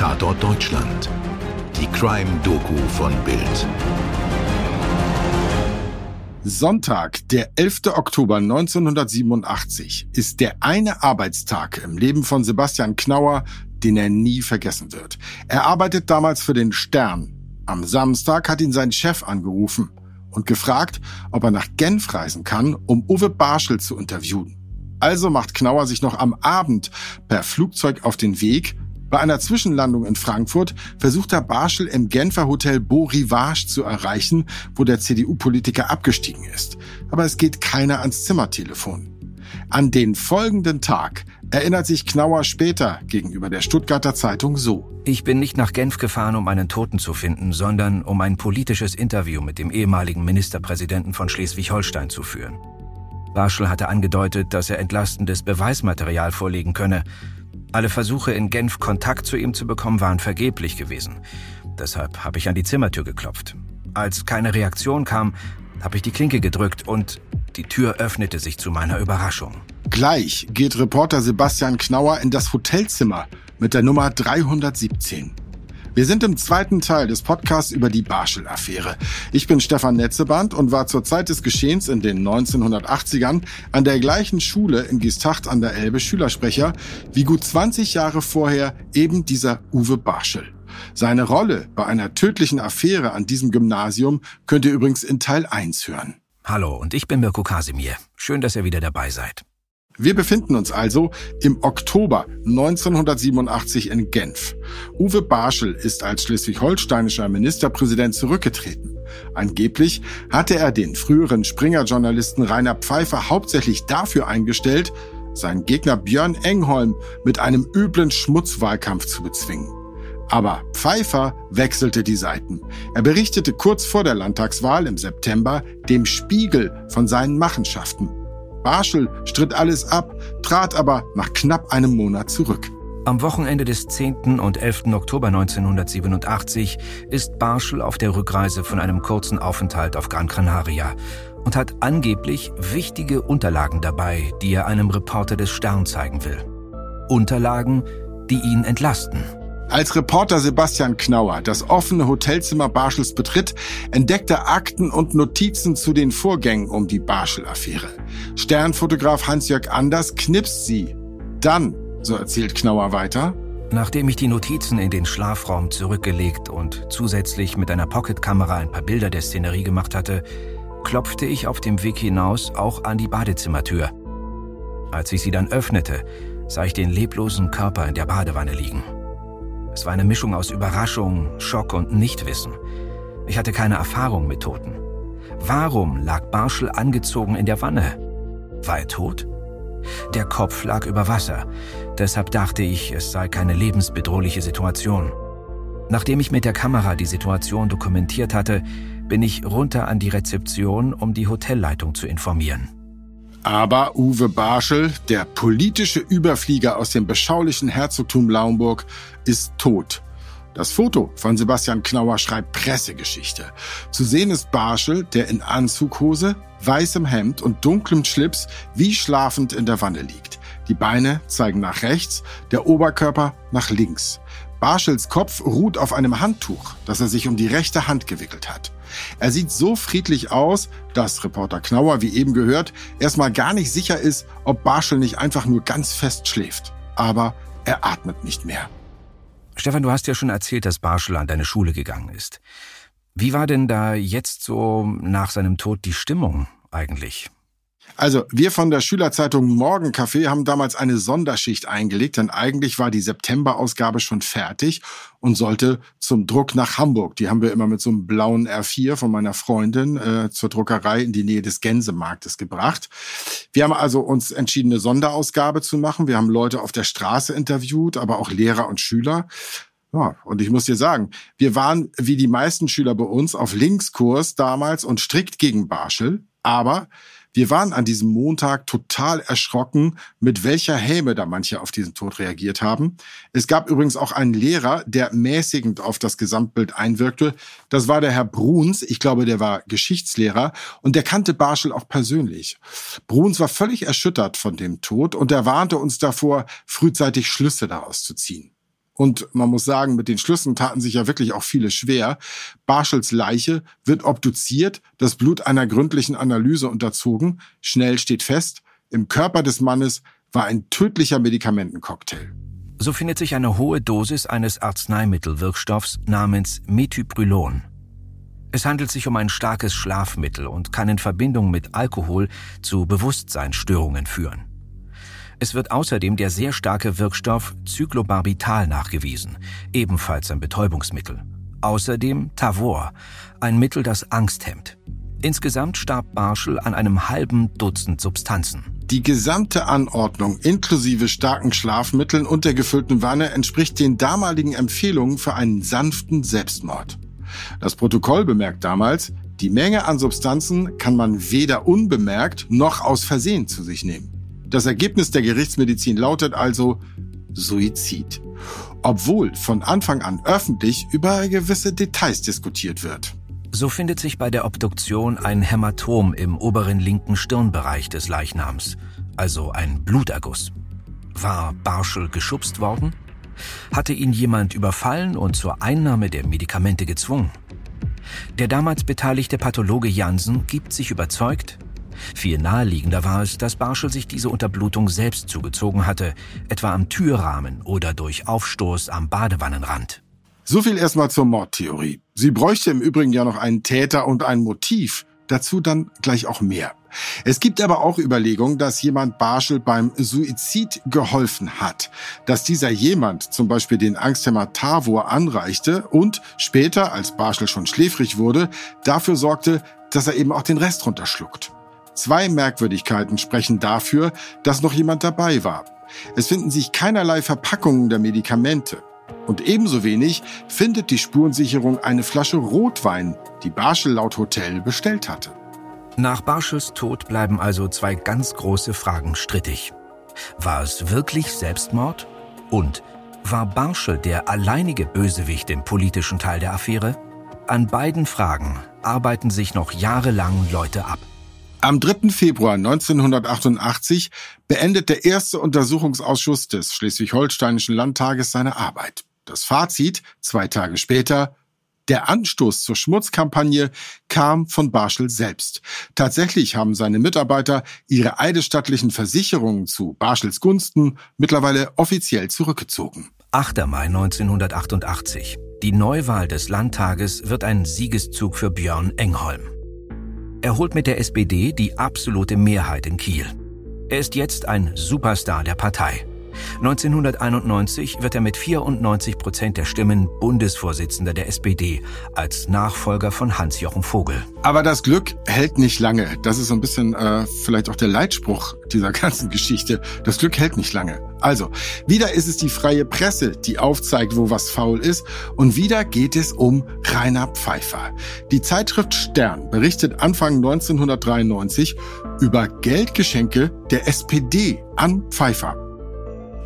Tatort Deutschland. Die Crime-Doku von Bild. Sonntag, der 11. Oktober 1987, ist der eine Arbeitstag im Leben von Sebastian Knauer, den er nie vergessen wird. Er arbeitet damals für den Stern. Am Samstag hat ihn sein Chef angerufen und gefragt, ob er nach Genf reisen kann, um Uwe Barschel zu interviewen. Also macht Knauer sich noch am Abend per Flugzeug auf den Weg. Bei einer Zwischenlandung in Frankfurt versucht er Barschel im Genfer Hotel Beau Rivage zu erreichen, wo der CDU-Politiker abgestiegen ist. Aber es geht keiner ans Zimmertelefon. An den folgenden Tag erinnert sich Knauer später gegenüber der Stuttgarter Zeitung so. Ich bin nicht nach Genf gefahren, um einen Toten zu finden, sondern um ein politisches Interview mit dem ehemaligen Ministerpräsidenten von Schleswig-Holstein zu führen. Barschel hatte angedeutet, dass er entlastendes Beweismaterial vorlegen könne. Alle Versuche in Genf Kontakt zu ihm zu bekommen waren vergeblich gewesen. Deshalb habe ich an die Zimmertür geklopft. Als keine Reaktion kam, habe ich die Klinke gedrückt und die Tür öffnete sich zu meiner Überraschung. Gleich geht Reporter Sebastian Knauer in das Hotelzimmer mit der Nummer 317. Wir sind im zweiten Teil des Podcasts über die Barschel-Affäre. Ich bin Stefan Netzeband und war zur Zeit des Geschehens in den 1980ern an der gleichen Schule in Giestacht an der Elbe Schülersprecher wie gut 20 Jahre vorher eben dieser Uwe Barschel. Seine Rolle bei einer tödlichen Affäre an diesem Gymnasium könnt ihr übrigens in Teil 1 hören. Hallo, und ich bin Mirko Kasimir. Schön, dass ihr wieder dabei seid. Wir befinden uns also im Oktober 1987 in Genf. Uwe Barschel ist als schleswig-holsteinischer Ministerpräsident zurückgetreten. Angeblich hatte er den früheren Springer-Journalisten Rainer Pfeiffer hauptsächlich dafür eingestellt, seinen Gegner Björn Engholm mit einem üblen Schmutzwahlkampf zu bezwingen. Aber Pfeiffer wechselte die Seiten. Er berichtete kurz vor der Landtagswahl im September dem Spiegel von seinen Machenschaften. Barschel stritt alles ab, trat aber nach knapp einem Monat zurück. Am Wochenende des 10. und 11. Oktober 1987 ist Barschel auf der Rückreise von einem kurzen Aufenthalt auf Gran Canaria und hat angeblich wichtige Unterlagen dabei, die er einem Reporter des Stern zeigen will. Unterlagen, die ihn entlasten. Als Reporter Sebastian Knauer das offene Hotelzimmer Barschels betritt, entdeckt er Akten und Notizen zu den Vorgängen um die Barschel-Affäre. Sternfotograf Hans-Jörg Anders knipst sie. Dann, so erzählt Knauer weiter, Nachdem ich die Notizen in den Schlafraum zurückgelegt und zusätzlich mit einer Pocketkamera ein paar Bilder der Szenerie gemacht hatte, klopfte ich auf dem Weg hinaus auch an die Badezimmertür. Als ich sie dann öffnete, sah ich den leblosen Körper in der Badewanne liegen. Es war eine Mischung aus Überraschung, Schock und Nichtwissen. Ich hatte keine Erfahrung mit Toten. Warum lag Barschel angezogen in der Wanne? War er tot? Der Kopf lag über Wasser, deshalb dachte ich, es sei keine lebensbedrohliche Situation. Nachdem ich mit der Kamera die Situation dokumentiert hatte, bin ich runter an die Rezeption, um die Hotelleitung zu informieren. Aber Uwe Barschel, der politische Überflieger aus dem beschaulichen Herzogtum Lauenburg, ist tot. Das Foto von Sebastian Knauer schreibt Pressegeschichte. Zu sehen ist Barschel, der in Anzughose, weißem Hemd und dunklem Schlips wie schlafend in der Wanne liegt. Die Beine zeigen nach rechts, der Oberkörper nach links. Barschels Kopf ruht auf einem Handtuch, das er sich um die rechte Hand gewickelt hat. Er sieht so friedlich aus, dass Reporter Knauer, wie eben gehört, erstmal gar nicht sicher ist, ob Barschel nicht einfach nur ganz fest schläft. Aber er atmet nicht mehr. Stefan, du hast ja schon erzählt, dass Barschel an deine Schule gegangen ist. Wie war denn da jetzt so nach seinem Tod die Stimmung eigentlich? Also, wir von der Schülerzeitung Morgencafé haben damals eine Sonderschicht eingelegt, denn eigentlich war die September-Ausgabe schon fertig und sollte zum Druck nach Hamburg. Die haben wir immer mit so einem blauen R4 von meiner Freundin äh, zur Druckerei in die Nähe des Gänsemarktes gebracht. Wir haben also uns entschieden, eine Sonderausgabe zu machen. Wir haben Leute auf der Straße interviewt, aber auch Lehrer und Schüler. Ja, und ich muss dir sagen, wir waren wie die meisten Schüler bei uns auf Linkskurs damals und strikt gegen Barschel, aber wir waren an diesem Montag total erschrocken, mit welcher Häme da manche auf diesen Tod reagiert haben. Es gab übrigens auch einen Lehrer, der mäßigend auf das Gesamtbild einwirkte. Das war der Herr Bruns. Ich glaube, der war Geschichtslehrer und der kannte Barschel auch persönlich. Bruns war völlig erschüttert von dem Tod und er warnte uns davor, frühzeitig Schlüsse daraus zu ziehen. Und man muss sagen, mit den Schlüssen taten sich ja wirklich auch viele schwer. Barschels Leiche wird obduziert, das Blut einer gründlichen Analyse unterzogen. Schnell steht fest, im Körper des Mannes war ein tödlicher Medikamentencocktail. So findet sich eine hohe Dosis eines Arzneimittelwirkstoffs namens Methylbrylon. Es handelt sich um ein starkes Schlafmittel und kann in Verbindung mit Alkohol zu Bewusstseinsstörungen führen. Es wird außerdem der sehr starke Wirkstoff Cyclobarbital nachgewiesen, ebenfalls ein Betäubungsmittel. Außerdem Tavor, ein Mittel, das Angst hemmt. Insgesamt starb Barschel an einem halben Dutzend Substanzen. Die gesamte Anordnung inklusive starken Schlafmitteln und der gefüllten Wanne entspricht den damaligen Empfehlungen für einen sanften Selbstmord. Das Protokoll bemerkt damals, die Menge an Substanzen kann man weder unbemerkt noch aus Versehen zu sich nehmen. Das Ergebnis der Gerichtsmedizin lautet also Suizid. Obwohl von Anfang an öffentlich über gewisse Details diskutiert wird. So findet sich bei der Obduktion ein Hämatom im oberen linken Stirnbereich des Leichnams, also ein Bluterguss. War Barschel geschubst worden? Hatte ihn jemand überfallen und zur Einnahme der Medikamente gezwungen? Der damals beteiligte Pathologe Jansen gibt sich überzeugt, viel naheliegender war es, dass Barschel sich diese Unterblutung selbst zugezogen hatte, etwa am Türrahmen oder durch Aufstoß am Badewannenrand. So viel erstmal zur Mordtheorie. Sie bräuchte im Übrigen ja noch einen Täter und ein Motiv. Dazu dann gleich auch mehr. Es gibt aber auch Überlegungen, dass jemand Barschel beim Suizid geholfen hat, dass dieser jemand zum Beispiel den Angsthemmer Tavor anreichte und später, als Barschel schon schläfrig wurde, dafür sorgte, dass er eben auch den Rest runterschluckt. Zwei Merkwürdigkeiten sprechen dafür, dass noch jemand dabei war. Es finden sich keinerlei Verpackungen der Medikamente. Und ebenso wenig findet die Spurensicherung eine Flasche Rotwein, die Barschel laut Hotel bestellt hatte. Nach Barschels Tod bleiben also zwei ganz große Fragen strittig. War es wirklich Selbstmord? Und war Barschel der alleinige Bösewicht im politischen Teil der Affäre? An beiden Fragen arbeiten sich noch jahrelang Leute ab. Am 3. Februar 1988 beendet der erste Untersuchungsausschuss des Schleswig-Holsteinischen Landtages seine Arbeit. Das Fazit zwei Tage später der Anstoß zur Schmutzkampagne kam von Barschel selbst. Tatsächlich haben seine Mitarbeiter ihre eidesstattlichen Versicherungen zu Barschels Gunsten mittlerweile offiziell zurückgezogen. 8. Mai 1988. Die Neuwahl des Landtages wird ein Siegeszug für Björn Engholm. Er holt mit der SPD die absolute Mehrheit in Kiel. Er ist jetzt ein Superstar der Partei. 1991 wird er mit 94 Prozent der Stimmen Bundesvorsitzender der SPD als Nachfolger von Hans-Jochen Vogel. Aber das Glück hält nicht lange. Das ist so ein bisschen äh, vielleicht auch der Leitspruch dieser ganzen Geschichte. Das Glück hält nicht lange. Also, wieder ist es die freie Presse, die aufzeigt, wo was faul ist. Und wieder geht es um Rainer Pfeiffer. Die Zeitschrift Stern berichtet Anfang 1993 über Geldgeschenke der SPD an Pfeiffer.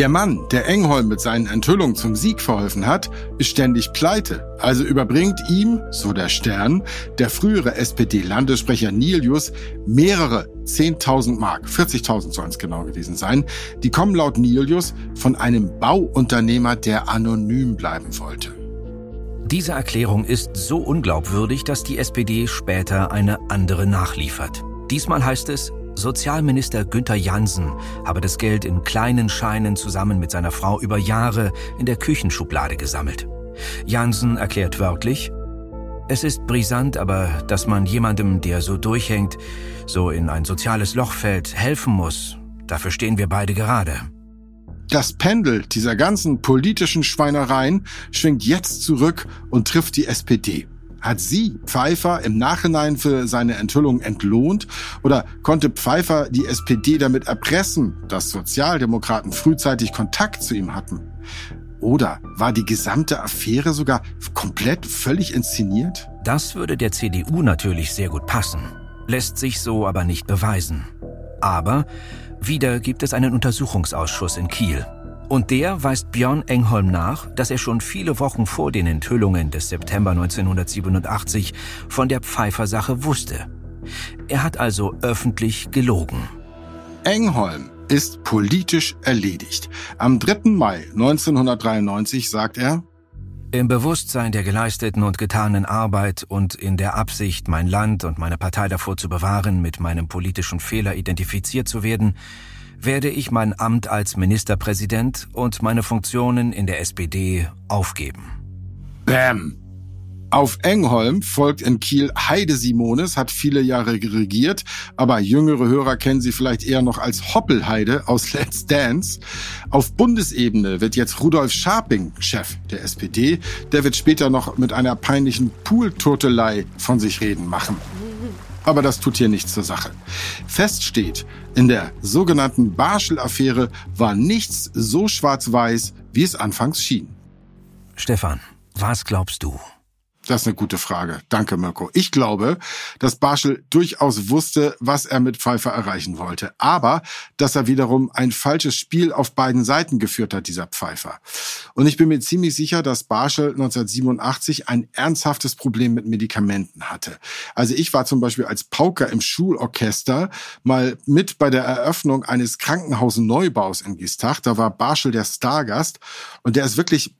Der Mann, der Engholm mit seinen Enthüllungen zum Sieg verholfen hat, ist ständig pleite. Also überbringt ihm, so der Stern, der frühere SPD-Landessprecher Nilius mehrere 10.000 Mark, 40.000 sollen es genau gewesen sein. Die kommen laut Nilius von einem Bauunternehmer, der anonym bleiben wollte. Diese Erklärung ist so unglaubwürdig, dass die SPD später eine andere nachliefert. Diesmal heißt es, Sozialminister Günther Jansen habe das Geld in kleinen Scheinen zusammen mit seiner Frau über Jahre in der Küchenschublade gesammelt. Jansen erklärt wörtlich, es ist brisant, aber dass man jemandem, der so durchhängt, so in ein soziales Loch fällt, helfen muss, dafür stehen wir beide gerade. Das Pendel dieser ganzen politischen Schweinereien schwingt jetzt zurück und trifft die SPD. Hat sie Pfeiffer im Nachhinein für seine Enthüllung entlohnt? Oder konnte Pfeiffer die SPD damit erpressen, dass Sozialdemokraten frühzeitig Kontakt zu ihm hatten? Oder war die gesamte Affäre sogar komplett völlig inszeniert? Das würde der CDU natürlich sehr gut passen, lässt sich so aber nicht beweisen. Aber wieder gibt es einen Untersuchungsausschuss in Kiel. Und der weist Björn Engholm nach, dass er schon viele Wochen vor den Enthüllungen des September 1987 von der Pfeiffer-Sache wusste. Er hat also öffentlich gelogen. Engholm ist politisch erledigt. Am 3. Mai 1993 sagt er, im Bewusstsein der geleisteten und getanen Arbeit und in der Absicht, mein Land und meine Partei davor zu bewahren, mit meinem politischen Fehler identifiziert zu werden, werde ich mein Amt als Ministerpräsident und meine Funktionen in der SPD aufgeben. Bäm! Auf Engholm folgt in Kiel Heide Simones, hat viele Jahre regiert, aber jüngere Hörer kennen sie vielleicht eher noch als Hoppelheide aus Let's Dance. Auf Bundesebene wird jetzt Rudolf Scharping Chef der SPD. Der wird später noch mit einer peinlichen Poolturtelei von sich reden machen. Aber das tut hier nichts zur Sache. Fest steht, in der sogenannten Barschel-Affäre war nichts so schwarz-weiß, wie es anfangs schien. Stefan, was glaubst du? Das ist eine gute Frage. Danke, Mirko. Ich glaube, dass Barschel durchaus wusste, was er mit Pfeiffer erreichen wollte. Aber, dass er wiederum ein falsches Spiel auf beiden Seiten geführt hat, dieser Pfeiffer. Und ich bin mir ziemlich sicher, dass Barschel 1987 ein ernsthaftes Problem mit Medikamenten hatte. Also ich war zum Beispiel als Pauker im Schulorchester mal mit bei der Eröffnung eines Krankenhausneubaus in Gistach. Da war Barschel der Stargast und der ist wirklich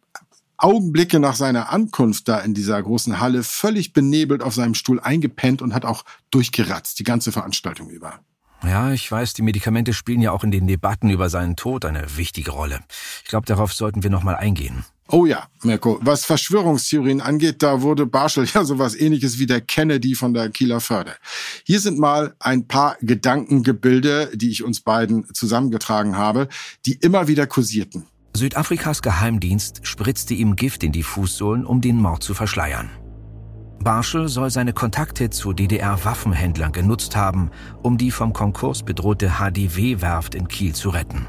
Augenblicke nach seiner Ankunft da in dieser großen Halle völlig benebelt auf seinem Stuhl eingepennt und hat auch durchgeratzt, die ganze Veranstaltung über. Ja, ich weiß, die Medikamente spielen ja auch in den Debatten über seinen Tod eine wichtige Rolle. Ich glaube, darauf sollten wir nochmal eingehen. Oh ja, Mirko, was Verschwörungstheorien angeht, da wurde Barschel ja sowas ähnliches wie der Kennedy von der Kieler Förde. Hier sind mal ein paar Gedankengebilde, die ich uns beiden zusammengetragen habe, die immer wieder kursierten. Südafrikas Geheimdienst spritzte ihm Gift in die Fußsohlen, um den Mord zu verschleiern. Barschel soll seine Kontakte zu DDR-Waffenhändlern genutzt haben, um die vom Konkurs bedrohte HDW-Werft in Kiel zu retten.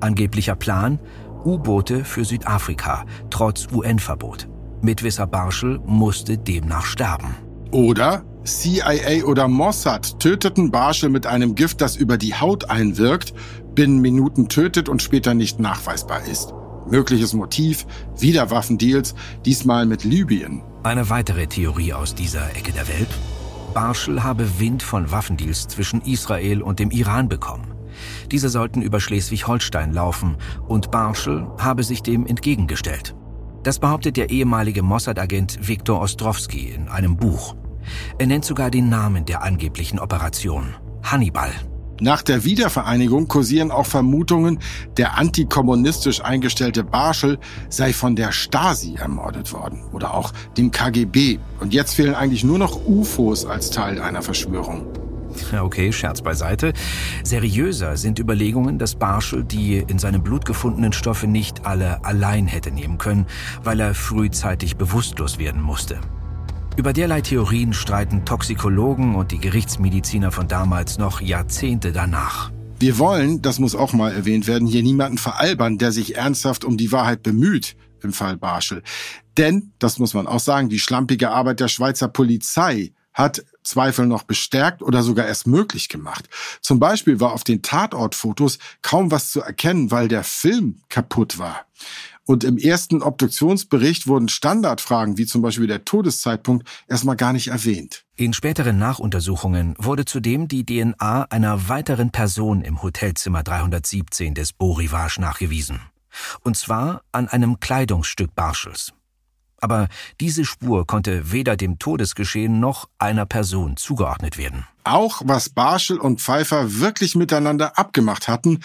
Angeblicher Plan? U-Boote für Südafrika, trotz UN-Verbot. Mitwisser Barschel musste demnach sterben. Oder CIA oder Mossad töteten Barschel mit einem Gift, das über die Haut einwirkt, binnen Minuten tötet und später nicht nachweisbar ist. Mögliches Motiv, wieder Waffendeals, diesmal mit Libyen. Eine weitere Theorie aus dieser Ecke der Welt? Barschel habe Wind von Waffendeals zwischen Israel und dem Iran bekommen. Diese sollten über Schleswig-Holstein laufen und Barschel habe sich dem entgegengestellt. Das behauptet der ehemalige Mossad-Agent Viktor Ostrowski in einem Buch. Er nennt sogar den Namen der angeblichen Operation. Hannibal. Nach der Wiedervereinigung kursieren auch Vermutungen, der antikommunistisch eingestellte Barschel sei von der Stasi ermordet worden oder auch dem KGB. Und jetzt fehlen eigentlich nur noch UFOs als Teil einer Verschwörung. Okay, Scherz beiseite. Seriöser sind Überlegungen, dass Barschel die in seinem Blut gefundenen Stoffe nicht alle allein hätte nehmen können, weil er frühzeitig bewusstlos werden musste. Über derlei Theorien streiten Toxikologen und die Gerichtsmediziner von damals noch Jahrzehnte danach. Wir wollen, das muss auch mal erwähnt werden, hier niemanden veralbern, der sich ernsthaft um die Wahrheit bemüht im Fall Barschel. Denn, das muss man auch sagen, die schlampige Arbeit der Schweizer Polizei hat Zweifel noch bestärkt oder sogar erst möglich gemacht. Zum Beispiel war auf den Tatortfotos kaum was zu erkennen, weil der Film kaputt war. Und im ersten Obduktionsbericht wurden Standardfragen wie zum Beispiel der Todeszeitpunkt erstmal gar nicht erwähnt. In späteren Nachuntersuchungen wurde zudem die DNA einer weiteren Person im Hotelzimmer 317 des Rivage nachgewiesen. Und zwar an einem Kleidungsstück Barschels. Aber diese Spur konnte weder dem Todesgeschehen noch einer Person zugeordnet werden. Auch was Barschel und Pfeiffer wirklich miteinander abgemacht hatten,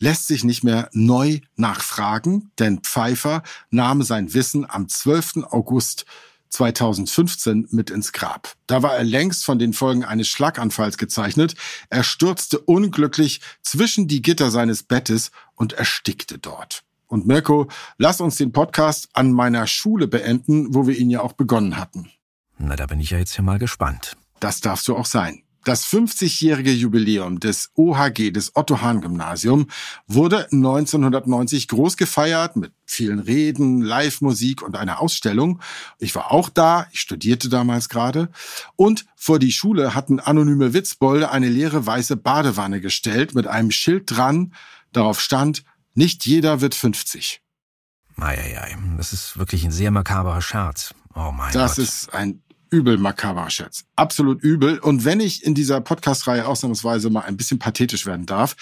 lässt sich nicht mehr neu nachfragen, denn Pfeiffer nahm sein Wissen am 12. August 2015 mit ins Grab. Da war er längst von den Folgen eines Schlaganfalls gezeichnet. Er stürzte unglücklich zwischen die Gitter seines Bettes und erstickte dort. Und Mirko, lass uns den Podcast an meiner Schule beenden, wo wir ihn ja auch begonnen hatten. Na, da bin ich ja jetzt hier mal gespannt. Das darfst du auch sein. Das 50-jährige Jubiläum des OHG, des Otto-Hahn-Gymnasium, wurde 1990 groß gefeiert mit vielen Reden, Live-Musik und einer Ausstellung. Ich war auch da, ich studierte damals gerade. Und vor die Schule hatten anonyme Witzbolde eine leere weiße Badewanne gestellt mit einem Schild dran. Darauf stand, nicht jeder wird 50. Eieiei, das ist wirklich ein sehr makaberer Scherz. Oh mein das Gott. Das ist ein übel makaber Scherz. Absolut übel. Und wenn ich in dieser Podcast-Reihe ausnahmsweise mal ein bisschen pathetisch werden darf,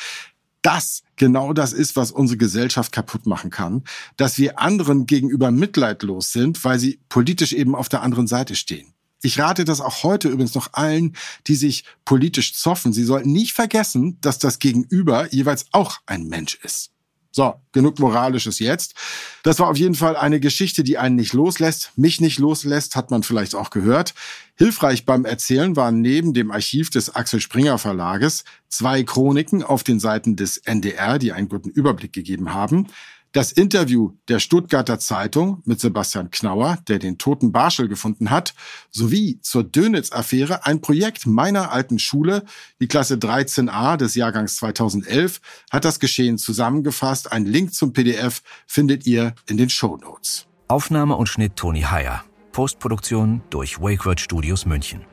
das genau das ist, was unsere Gesellschaft kaputt machen kann, dass wir anderen gegenüber mitleidlos sind, weil sie politisch eben auf der anderen Seite stehen. Ich rate das auch heute übrigens noch allen, die sich politisch zoffen. Sie sollten nicht vergessen, dass das Gegenüber jeweils auch ein Mensch ist. So, genug Moralisches jetzt. Das war auf jeden Fall eine Geschichte, die einen nicht loslässt. Mich nicht loslässt, hat man vielleicht auch gehört. Hilfreich beim Erzählen waren neben dem Archiv des Axel Springer Verlages zwei Chroniken auf den Seiten des NDR, die einen guten Überblick gegeben haben. Das Interview der Stuttgarter Zeitung mit Sebastian Knauer, der den toten Barschel gefunden hat, sowie zur Dönitz-Affäre ein Projekt meiner alten Schule, die Klasse 13a des Jahrgangs 2011, hat das Geschehen zusammengefasst. Ein Link zum PDF findet ihr in den Show Notes. Aufnahme und Schnitt Toni Heyer. Postproduktion durch WakeWord Studios München.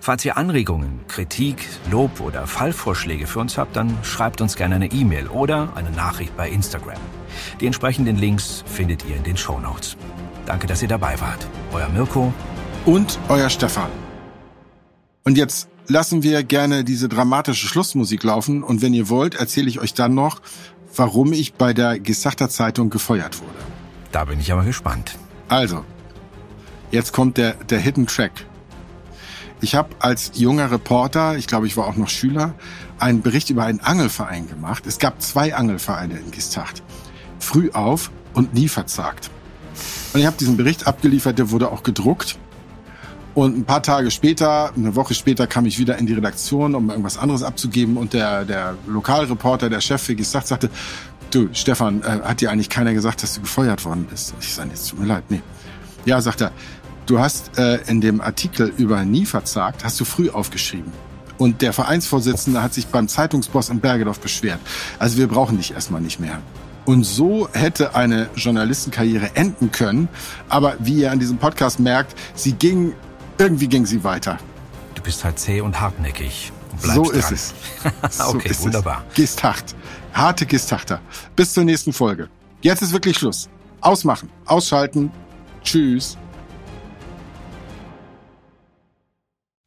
Falls ihr Anregungen, Kritik, Lob oder Fallvorschläge für uns habt, dann schreibt uns gerne eine E-Mail oder eine Nachricht bei Instagram. Die entsprechenden Links findet ihr in den Show Notes. Danke, dass ihr dabei wart. Euer Mirko und euer Stefan. Und jetzt lassen wir gerne diese dramatische Schlussmusik laufen und wenn ihr wollt, erzähle ich euch dann noch, warum ich bei der Gesachter Zeitung gefeuert wurde. Da bin ich aber gespannt. Also, jetzt kommt der, der Hidden Track. Ich habe als junger Reporter, ich glaube, ich war auch noch Schüler, einen Bericht über einen Angelverein gemacht. Es gab zwei Angelvereine in Gistacht. Früh auf und nie verzagt. Und ich habe diesen Bericht abgeliefert, der wurde auch gedruckt. Und ein paar Tage später, eine Woche später, kam ich wieder in die Redaktion, um irgendwas anderes abzugeben. Und der, der Lokalreporter, der Chef für Gistacht, sagte, du, Stefan, äh, hat dir eigentlich keiner gesagt, dass du gefeuert worden bist? Ich sage, es tut mir leid, nee. Ja, sagt er, Du hast äh, in dem Artikel über nie verzagt, hast du früh aufgeschrieben. Und der Vereinsvorsitzende hat sich beim Zeitungsboss in Bergedorf beschwert. Also wir brauchen dich erstmal nicht mehr. Und so hätte eine Journalistenkarriere enden können. Aber wie ihr an diesem Podcast merkt, sie ging, irgendwie ging sie weiter. Du bist halt zäh und hartnäckig. Und so ist es. so okay, ist wunderbar. Es. Gistacht. Harte Gistachter. Bis zur nächsten Folge. Jetzt ist wirklich Schluss. Ausmachen. Ausschalten. Tschüss.